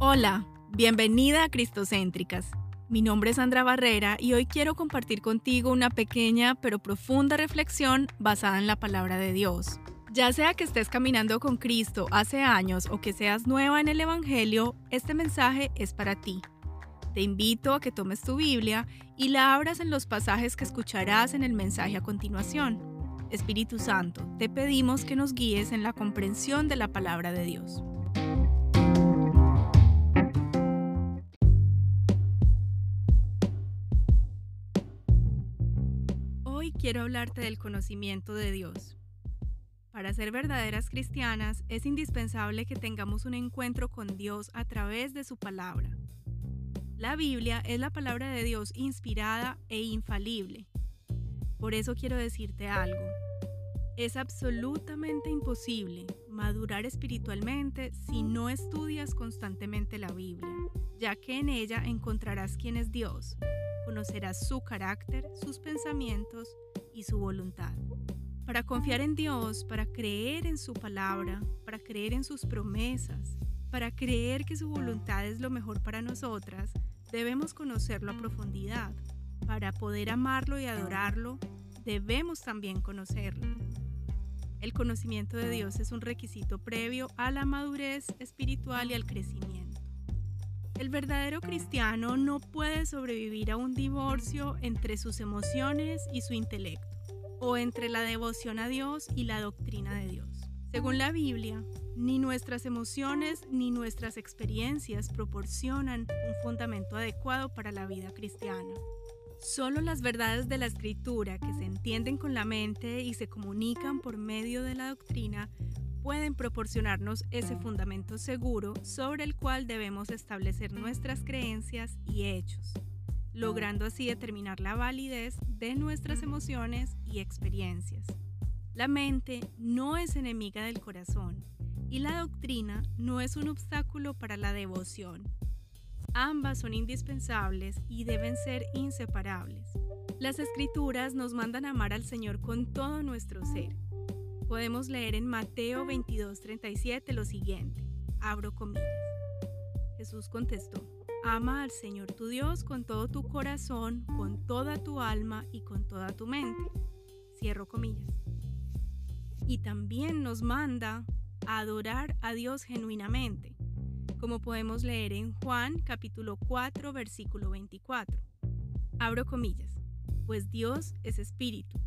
Hola, bienvenida a Cristocéntricas. Mi nombre es Sandra Barrera y hoy quiero compartir contigo una pequeña pero profunda reflexión basada en la palabra de Dios. Ya sea que estés caminando con Cristo hace años o que seas nueva en el Evangelio, este mensaje es para ti. Te invito a que tomes tu Biblia y la abras en los pasajes que escucharás en el mensaje a continuación. Espíritu Santo, te pedimos que nos guíes en la comprensión de la palabra de Dios. Quiero hablarte del conocimiento de Dios. Para ser verdaderas cristianas es indispensable que tengamos un encuentro con Dios a través de su palabra. La Biblia es la palabra de Dios inspirada e infalible. Por eso quiero decirte algo. Es absolutamente imposible madurar espiritualmente si no estudias constantemente la Biblia, ya que en ella encontrarás quién es Dios, conocerás su carácter, sus pensamientos y su voluntad. Para confiar en Dios, para creer en su palabra, para creer en sus promesas, para creer que su voluntad es lo mejor para nosotras, debemos conocerlo a profundidad. Para poder amarlo y adorarlo, debemos también conocerlo. El conocimiento de Dios es un requisito previo a la madurez espiritual y al crecimiento. El verdadero cristiano no puede sobrevivir a un divorcio entre sus emociones y su intelecto, o entre la devoción a Dios y la doctrina de Dios. Según la Biblia, ni nuestras emociones ni nuestras experiencias proporcionan un fundamento adecuado para la vida cristiana. Solo las verdades de la escritura que se entienden con la mente y se comunican por medio de la doctrina pueden proporcionarnos ese fundamento seguro sobre el cual debemos establecer nuestras creencias y hechos, logrando así determinar la validez de nuestras emociones y experiencias. La mente no es enemiga del corazón y la doctrina no es un obstáculo para la devoción. Ambas son indispensables y deben ser inseparables. Las escrituras nos mandan amar al Señor con todo nuestro ser. Podemos leer en Mateo 22:37 lo siguiente, abro comillas. Jesús contestó, ama al Señor tu Dios con todo tu corazón, con toda tu alma y con toda tu mente. Cierro comillas y también nos manda a adorar a Dios genuinamente, como podemos leer en Juan capítulo 4 versículo 24. Abro comillas, pues Dios es espíritu.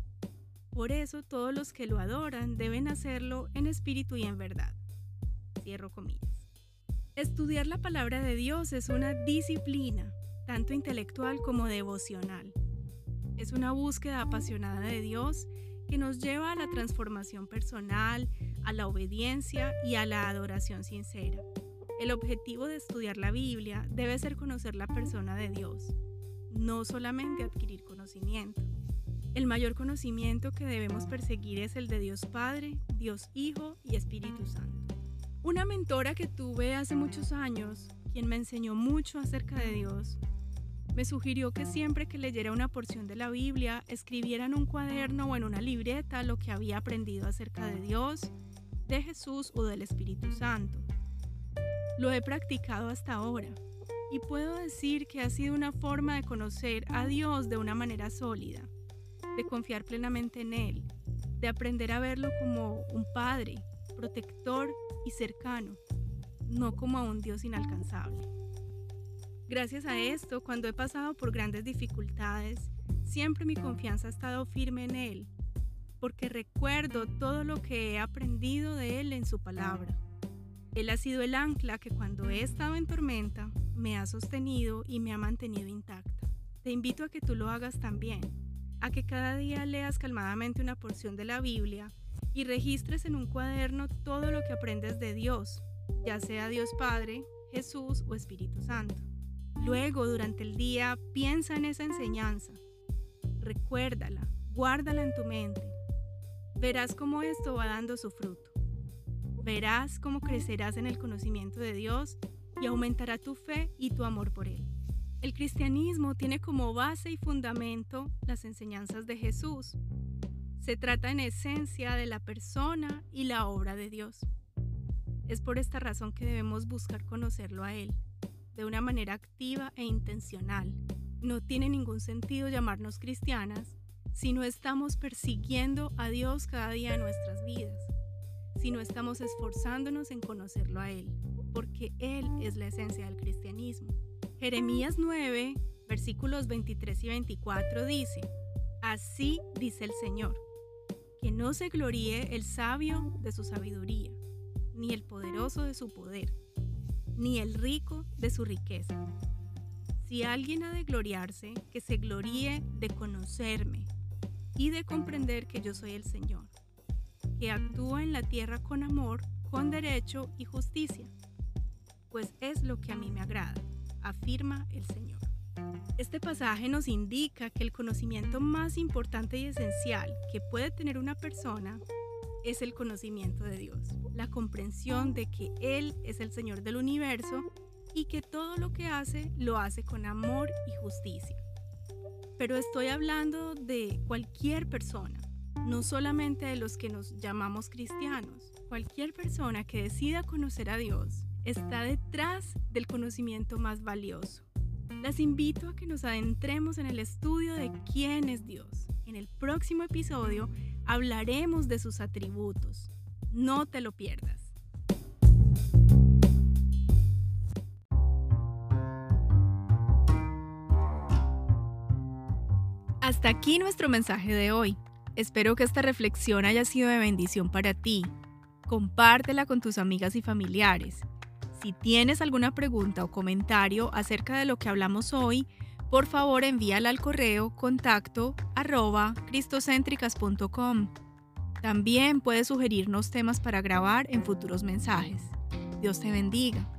Por eso todos los que lo adoran deben hacerlo en espíritu y en verdad. Estudiar la palabra de Dios es una disciplina, tanto intelectual como devocional. Es una búsqueda apasionada de Dios que nos lleva a la transformación personal, a la obediencia y a la adoración sincera. El objetivo de estudiar la Biblia debe ser conocer la persona de Dios, no solamente adquirir conocimiento. El mayor conocimiento que debemos perseguir es el de Dios Padre, Dios Hijo y Espíritu Santo. Una mentora que tuve hace muchos años, quien me enseñó mucho acerca de Dios, me sugirió que siempre que leyera una porción de la Biblia, escribiera en un cuaderno o en una libreta lo que había aprendido acerca de Dios, de Jesús o del Espíritu Santo. Lo he practicado hasta ahora y puedo decir que ha sido una forma de conocer a Dios de una manera sólida, de confiar plenamente en Él, de aprender a verlo como un Padre, protector y cercano, no como a un Dios inalcanzable. Gracias a esto, cuando he pasado por grandes dificultades, siempre mi confianza ha estado firme en Él, porque recuerdo todo lo que he aprendido de Él en su palabra. Él ha sido el ancla que cuando he estado en tormenta me ha sostenido y me ha mantenido intacta. Te invito a que tú lo hagas también, a que cada día leas calmadamente una porción de la Biblia y registres en un cuaderno todo lo que aprendes de Dios, ya sea Dios Padre, Jesús o Espíritu Santo. Luego, durante el día, piensa en esa enseñanza. Recuérdala, guárdala en tu mente. Verás cómo esto va dando su fruto. Verás cómo crecerás en el conocimiento de Dios y aumentará tu fe y tu amor por Él. El cristianismo tiene como base y fundamento las enseñanzas de Jesús. Se trata en esencia de la persona y la obra de Dios. Es por esta razón que debemos buscar conocerlo a Él, de una manera activa e intencional. No tiene ningún sentido llamarnos cristianas si no estamos persiguiendo a Dios cada día de nuestras vidas, si no estamos esforzándonos en conocerlo a Él, porque Él es la esencia del cristianismo. Jeremías 9, versículos 23 y 24 dice, Así dice el Señor, que no se gloríe el sabio de su sabiduría, ni el poderoso de su poder, ni el rico de su riqueza. Si alguien ha de gloriarse, que se gloríe de conocerme y de comprender que yo soy el Señor, que actúa en la tierra con amor, con derecho y justicia, pues es lo que a mí me agrada, afirma el Señor. Este pasaje nos indica que el conocimiento más importante y esencial que puede tener una persona es el conocimiento de Dios, la comprensión de que Él es el Señor del universo y que todo lo que hace lo hace con amor y justicia. Pero estoy hablando de cualquier persona, no solamente de los que nos llamamos cristianos. Cualquier persona que decida conocer a Dios está detrás del conocimiento más valioso, las invito a que nos adentremos en el estudio de quién es Dios. En el próximo episodio hablaremos de sus atributos. No te lo pierdas. Hasta aquí nuestro mensaje de hoy. Espero que esta reflexión haya sido de bendición para ti. Compártela con tus amigas y familiares. Si tienes alguna pregunta o comentario acerca de lo que hablamos hoy, por favor envíala al correo contacto arroba. También puedes sugerirnos temas para grabar en futuros mensajes. Dios te bendiga.